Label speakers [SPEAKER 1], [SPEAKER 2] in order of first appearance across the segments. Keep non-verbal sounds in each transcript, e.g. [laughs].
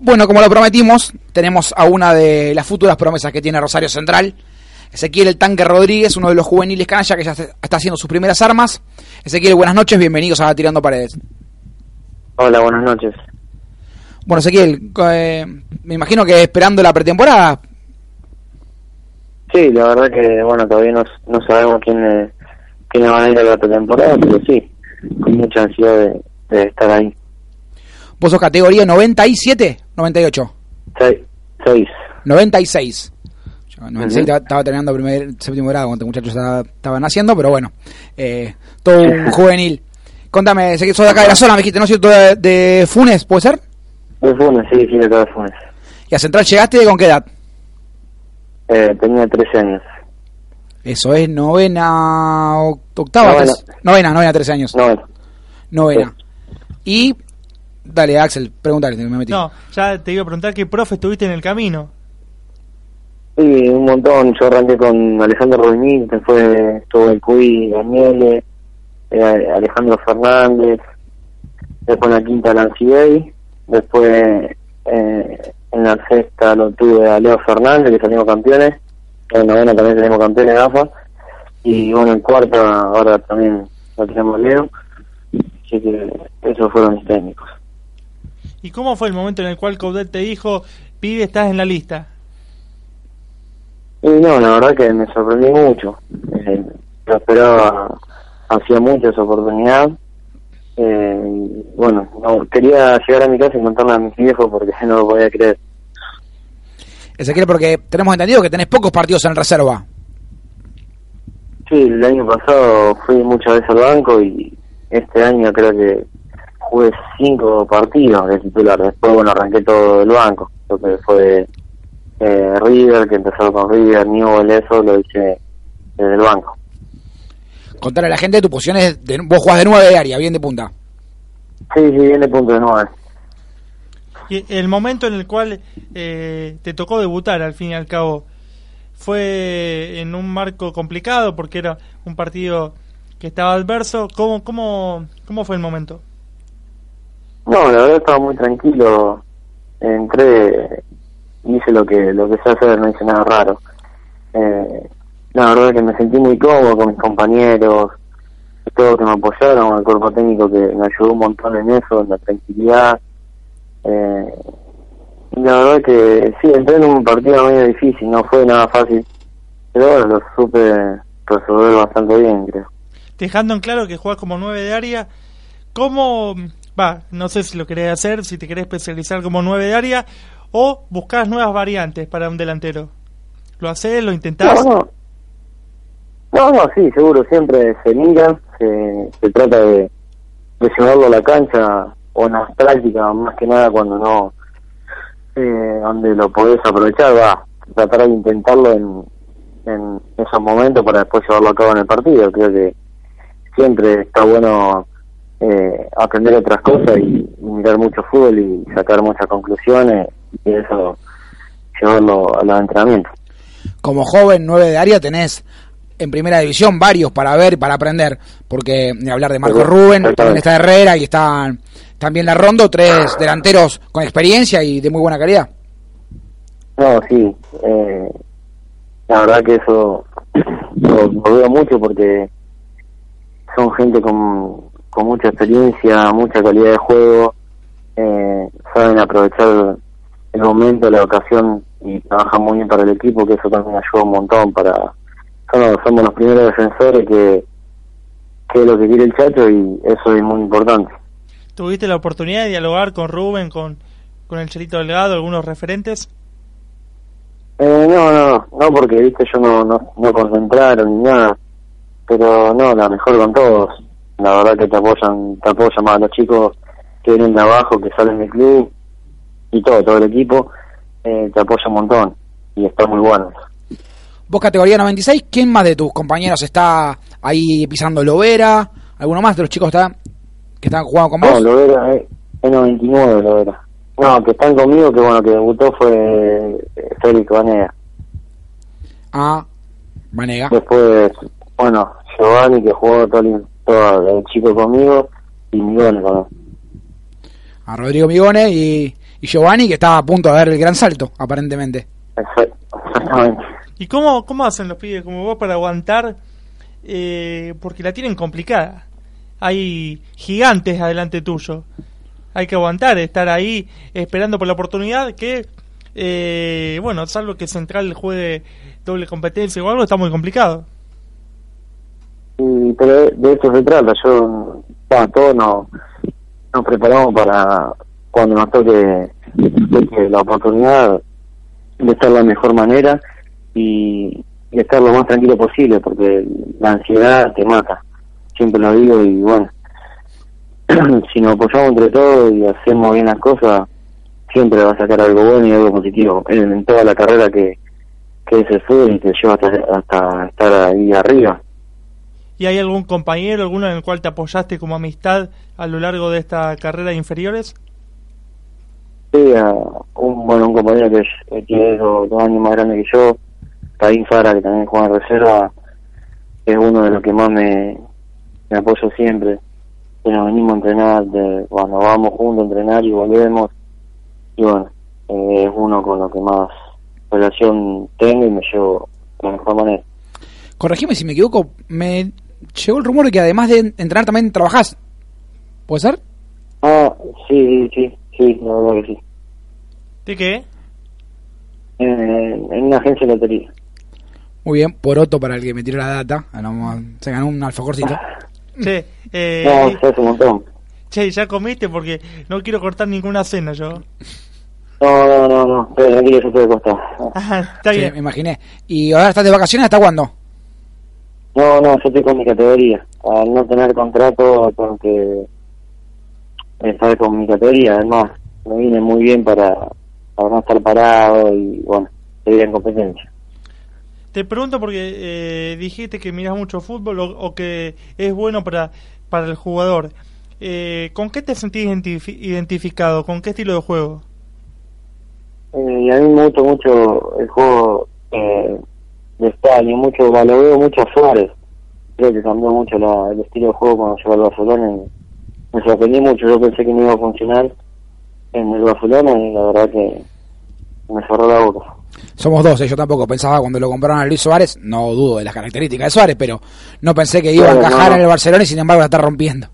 [SPEAKER 1] Bueno, como lo prometimos, tenemos a una de las futuras promesas que tiene Rosario Central. Ezequiel El Tanque Rodríguez, uno de los juveniles canalla que ya está haciendo sus primeras armas. Ezequiel, buenas noches, bienvenidos a Tirando Paredes.
[SPEAKER 2] Hola, buenas noches.
[SPEAKER 1] Bueno, Ezequiel, eh, me imagino que esperando la pretemporada.
[SPEAKER 2] Sí, la verdad que, bueno, todavía no, no sabemos quién, quién van a ir a la pretemporada, pero sí, con mucha ansiedad de, estar ahí.
[SPEAKER 1] ¿Vos sos categoría 97, 98?
[SPEAKER 2] 6.
[SPEAKER 1] 96. Yo, 96 estaba terminando primer, séptimo grado cuando muchachos estaban haciendo, pero bueno, eh, todo un juvenil. Contame, sé que sos de acá de la zona, me dijiste, ¿no es cierto? De, de Funes, ¿puede ser?
[SPEAKER 2] De Funes, sí, sí, de acá de Funes.
[SPEAKER 1] ¿Y a Central llegaste con qué edad?
[SPEAKER 2] Eh, tenía 13 años.
[SPEAKER 1] Eso es novena, octava. Novena, novena, novena 13 años.
[SPEAKER 2] Novena.
[SPEAKER 1] Novena. Y, dale, Axel, pregúntale, me metí.
[SPEAKER 3] No, ya te iba a preguntar qué profe estuviste en el camino.
[SPEAKER 2] Sí, un montón. Yo arranqué con Alejandro Rodríguez, después estuvo el Cuy, Daniele, eh, Alejandro Fernández, después en la quinta Nancy Bay, después eh, en la sexta lo tuve a Leo Fernández, que salimos campeones, en la novena también tenemos campeones de AFA, y bueno, en cuarta ahora también lo tenemos Leo, así que esos fueron mis técnicos.
[SPEAKER 3] ¿Y cómo fue el momento en el cual Coudet te dijo, pibe, estás en la lista?
[SPEAKER 2] Y no, la verdad que me sorprendí mucho. Eh, lo esperaba hacía mucho esa oportunidad. Eh, bueno, no, quería llegar a mi casa y contarle a mis viejos porque [laughs] no lo podía creer.
[SPEAKER 1] Ezequiel, porque tenemos entendido que tenés pocos partidos en reserva.
[SPEAKER 2] Sí, el año pasado fui muchas veces al banco y este año creo que jugué cinco partidos de titular. Después, bueno, arranqué todo el banco. Lo que fue eh, River, que empezó con River, Newell, eso lo hice desde el banco.
[SPEAKER 1] Contar a la gente tu posición es, de, vos jugás de nueve de área, bien de punta.
[SPEAKER 2] Sí, sí, bien de punta de nueve.
[SPEAKER 3] Y el momento en el cual eh, te tocó debutar, al fin y al cabo, fue en un marco complicado porque era un partido que estaba adverso. ¿Cómo, cómo, cómo fue el momento?
[SPEAKER 2] No, la verdad estaba muy tranquilo. Entré, hice lo que lo que sé hacer, no hice nada raro. Eh, la verdad que me sentí muy cómodo con mis compañeros, todos que me apoyaron, el cuerpo técnico que me ayudó un montón en eso, en la tranquilidad. Eh, la verdad que sí, entré en un partido medio difícil, no fue nada fácil, pero lo supe resolver bastante bien, creo.
[SPEAKER 3] Dejando en claro que juegas como nueve de área, ¿cómo, va, no sé si lo querés hacer, si te querés especializar como nueve de área, o buscás nuevas variantes para un delantero? ¿Lo haces, lo intentás?
[SPEAKER 2] No, no, sí, seguro, siempre se mira, se, se trata de, de llevarlo a la cancha o en las prácticas, más que nada cuando no, eh, donde lo podés aprovechar, va, tratar de intentarlo en, en esos momentos para después llevarlo a cabo en el partido. Creo que siempre está bueno eh, aprender otras cosas y, mirar mucho fútbol y sacar muchas conclusiones y eso llevarlo a los entrenamientos.
[SPEAKER 1] Como joven nueve de área tenés en primera división varios para ver y para aprender, porque ni hablar de Marco Rubén, también está Herrera y está también la Rondo, tres delanteros con experiencia y de muy buena calidad.
[SPEAKER 2] No, sí, eh, la verdad que eso [clears throat] lo, veo mucho porque son gente con, con mucha experiencia, mucha calidad de juego, eh, saben aprovechar el momento, la ocasión y trabajan muy bien para el equipo, que eso también ayuda un montón para somos, los primeros defensores que, que es lo que quiere el Chacho y eso es muy importante.
[SPEAKER 3] ¿Tuviste la oportunidad de dialogar con Rubén, con, con el Chelito Delgado, algunos referentes?
[SPEAKER 2] Eh, no, no, no, porque viste yo no, no, no concentraron ni nada, pero no, la mejor con todos. La verdad que te apoyan, te apoyan más los chicos que vienen de abajo, que salen del club y todo, todo el equipo, eh, te apoya un montón y está muy bueno.
[SPEAKER 1] Vos categoría 96, ¿quién más de tus compañeros está ahí pisando Lovera? ¿Alguno más de los chicos está, que están jugando con vos?
[SPEAKER 2] No, Lovera es, 99, Lovera. No, que están conmigo, que bueno, que debutó fue eh, Félix Vanega.
[SPEAKER 1] Ah, Vanega.
[SPEAKER 2] Después, bueno, Giovanni, que jugó todo, todo el chico conmigo, y Migone con
[SPEAKER 1] A Rodrigo Migone y, y Giovanni que estaba a punto de dar el gran salto, aparentemente.
[SPEAKER 2] Exactamente.
[SPEAKER 3] ¿Y cómo, cómo hacen los pibes como vos para aguantar? Eh, porque la tienen complicada. Hay gigantes adelante tuyo. Hay que aguantar, estar ahí esperando por la oportunidad que, eh, bueno, salvo que Central juegue doble competencia o algo, está muy complicado.
[SPEAKER 2] Pero de, esto se trata. Yo, bueno, todos nos, nos preparamos para cuando nos toque, la oportunidad de estar la mejor manera y, y estar lo más tranquilo posible, porque la ansiedad te mata. Siempre lo digo y bueno, [clears throat] si nos apoyamos entre todos y hacemos bien las cosas, siempre va a sacar algo bueno y algo positivo en, toda la carrera que, que es el y te lleva hasta, hasta estar ahí arriba.
[SPEAKER 3] ¿Y hay algún compañero, alguno en el cual te apoyaste como amistad a lo largo de esta carrera de inferiores?
[SPEAKER 2] Sí, a un, bueno, un compañero que es, que es dos, dos años más grande que yo, Caín Fara, que también juega en reserva, es uno de los que más me, me apoyo siempre. Que nos venimos a entrenar, de, cuando vamos juntos a entrenar y volvemos. Y bueno, eh, es uno con lo que más relación tengo y me llevo de la mejor manera.
[SPEAKER 1] Corregime si me equivoco, me llegó el rumor de que además de entrenar también trabajás. ¿Puede ser?
[SPEAKER 2] Ah, sí, sí, sí, la verdad que sí.
[SPEAKER 3] ¿De qué?
[SPEAKER 2] En, en una agencia de lotería.
[SPEAKER 1] Muy bien, poroto para el que me tiró la data. Ah, Se ganó un alfacorcito. [laughs]
[SPEAKER 3] Che, eh,
[SPEAKER 2] No, se hace un montón.
[SPEAKER 3] che, ya comiste porque no quiero cortar ninguna cena yo.
[SPEAKER 2] No, no, no, no, pero tranquilo, yo te costar.
[SPEAKER 3] Ajá, está
[SPEAKER 1] Sí,
[SPEAKER 3] bien.
[SPEAKER 1] me imaginé. ¿Y ahora estás de vacaciones hasta cuándo?
[SPEAKER 2] No, no, yo estoy con mi categoría. Al no tener contrato, tengo que estar con mi categoría. Además, me viene muy bien para, para no estar parado y, bueno, seguir en competencia.
[SPEAKER 3] Te pregunto porque eh, dijiste que miras mucho fútbol o, o que es bueno para, para el jugador. Eh, ¿Con qué te sentís identifi- identificado? ¿Con qué estilo de juego?
[SPEAKER 2] Eh, a mí me gusta mucho el juego eh, de Estadio, mucho, lo veo mucho a Suárez. Creo que cambió mucho la- el estilo de juego cuando llegó al Barcelona. y me sorprendí mucho, yo pensé que no iba a funcionar en el Barcelona y la verdad que me cerró la boca.
[SPEAKER 1] Somos dos, eh, yo tampoco pensaba cuando lo compraron a Luis Suárez, no dudo de las características de Suárez, pero no pensé que iba a encajar
[SPEAKER 2] no.
[SPEAKER 1] en el Barcelona y sin embargo la está rompiendo.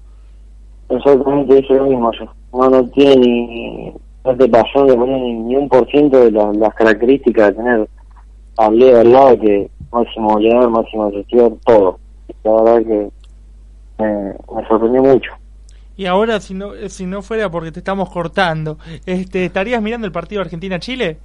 [SPEAKER 2] Exactamente dije lo mismo yo. No, no tiene ni, no te pasó de poner ni, ni un por ciento de la- las características de tener Leo al lado que máximo goleador, máximo asistidor, todo. La verdad que me, me sorprendió mucho.
[SPEAKER 3] Y ahora, si no, eh, si no fuera porque te estamos cortando, este, ¿estarías mirando el partido Argentina-Chile?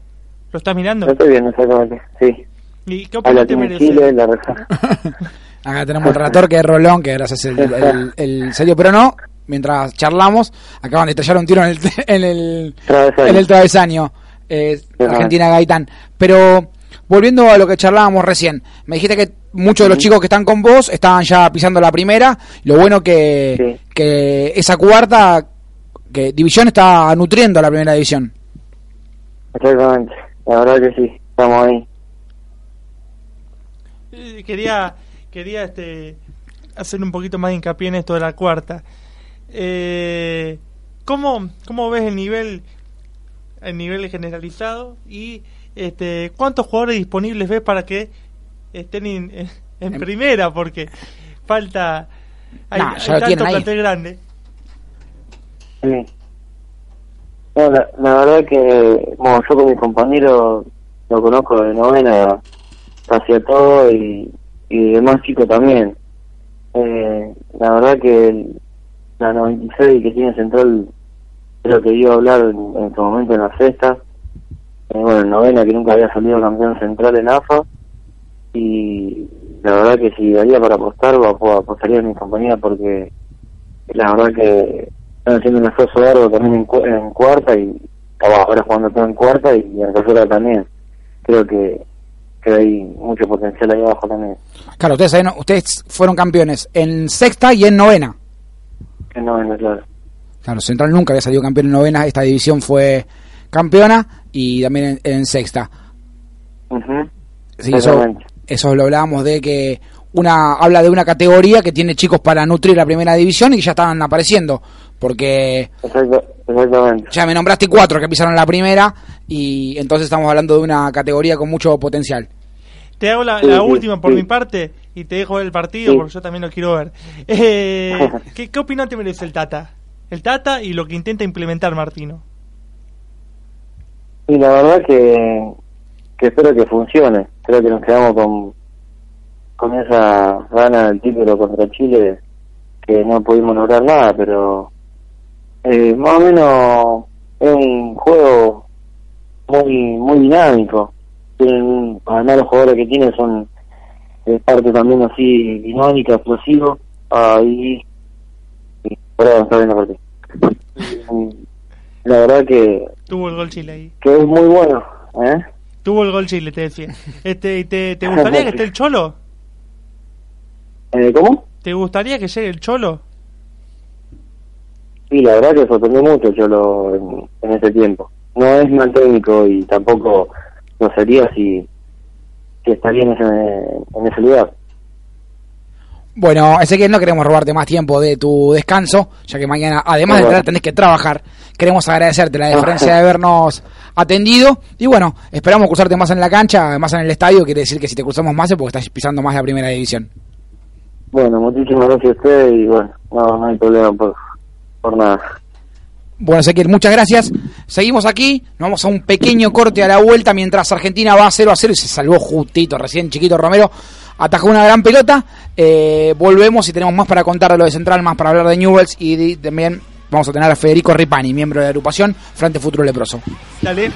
[SPEAKER 3] ¿Lo estás mirando?
[SPEAKER 2] Lo estoy viendo exactamente, sí.
[SPEAKER 3] ¿Y qué opinión te merece?
[SPEAKER 2] Chile, la reja. [laughs]
[SPEAKER 1] Acá tenemos el relator que es Rolón, que gracias el, el, el serio, pero no, mientras charlamos, acaban de estallar un tiro en el, [laughs] en el,
[SPEAKER 2] Travesaño.
[SPEAKER 1] en el travesaño, eh. Argentina Gaitán. Pero volviendo a lo que charlábamos recién, me dijiste que muchos de los chicos que están con vos estaban ya pisando la primera, lo bueno que,
[SPEAKER 2] Sí.
[SPEAKER 1] que esa cuarta que división está nutriendo a la primera división.
[SPEAKER 2] Exactamente, la verdad que sí, estamos ahí.
[SPEAKER 3] Eh, Quería, quería este, hacer un poquito más de hincapié en esto de la cuarta. Eh, ¿cómo, ¿Cómo ves el nivel, el nivel generalizado y este, cuántos jugadores disponibles ves para que estén en, en- en
[SPEAKER 1] En-
[SPEAKER 3] primera? Porque falta, hay, tanto plantel grande.
[SPEAKER 2] Sí. No, la, la verdad que bueno, yo con mis compañeros lo conozco de novena hacia todo y, y de más chico también. Eh, la verdad que el- la 96 que tiene Central es lo que iba a hablar en, en su momento en la sexta. Bueno, en novena que nunca había salido campeón central en AFA y la verdad que si daría para apostar, ap- apostaría a mis compañeras porque la verdad que están haciendo un esfuerzo largo también en, cu- en cuarta y ah, ahora jugando todo en cuarta y en tercera también. Creo que, que hay mucho potencial ahí abajo también.
[SPEAKER 1] Claro, ustedes, ustedes fueron campeones en sexta y en novena.
[SPEAKER 2] En novena, claro.
[SPEAKER 1] Claro, Central nunca había salido campeón en novena, esta división fue campeona y también en, en sexta. Sí, eso, lo hablábamos de que una habla de una categoría que tiene chicos para nutrir la primera división y que ya están apareciendo, porque
[SPEAKER 2] exactamente.
[SPEAKER 1] ya me nombraste cuatro que pisaron la primera y entonces estamos hablando de una categoría con mucho potencial.
[SPEAKER 3] Te hago la, última por mi parte y te dejo el partido porque yo también lo quiero ver. Eh, [laughs] ¿qué, ¿Qué opinión te merece el Tata? El Tata y lo que intenta implementar Martino.
[SPEAKER 2] Y la verdad que, que espero que funcione. Creo que nos quedamos con, con esa gana del título contra Chile que no pudimos lograr nada, pero eh, más o menos es un juego muy muy dinámico. Tienen, además los jugadores que tienen son de parte también así dinámica, explosivo. Ahí, está viendo por ti. [laughs] La verdad que
[SPEAKER 3] Tuvo el gol Chile ahí.
[SPEAKER 2] Que es muy bueno, ¿eh?
[SPEAKER 3] Tuvo el gol Chile, te decía. Este, ¿te, ¿Te gustaría que esté el Cholo?
[SPEAKER 2] Eh, ¿Cómo?
[SPEAKER 3] ¿Te gustaría que llegue el Cholo?
[SPEAKER 2] Sí, la verdad que sorprendió mucho el Cholo en, en ese tiempo. No es mal técnico y tampoco lo sería si, si estaría en ese, en ese lugar.
[SPEAKER 1] Bueno, que no queremos robarte más tiempo de tu descanso, ya que mañana, además de entrar, tenés que trabajar. Queremos agradecerte la diferencia de habernos atendido. Y bueno, esperamos cruzarte más en la cancha, más en el estadio. Quiere decir que si te cruzamos más es porque estás pisando más la primera división.
[SPEAKER 2] Bueno, muchísimas gracias a usted y bueno, no, hay problema por, por nada.
[SPEAKER 1] Bueno, Ezequiel, muchas gracias. Seguimos aquí, nos vamos a un pequeño corte a la vuelta mientras Argentina va a 0 a 0 y se salvó justito, recién chiquito Romero atajó una gran pelota. Eh, volvemos y tenemos más para contar de lo de Central, más para hablar de Newells y también vamos a tener a Federico Ripani, miembro de la agrupación Frente Futuro Leproso.
[SPEAKER 3] Dale.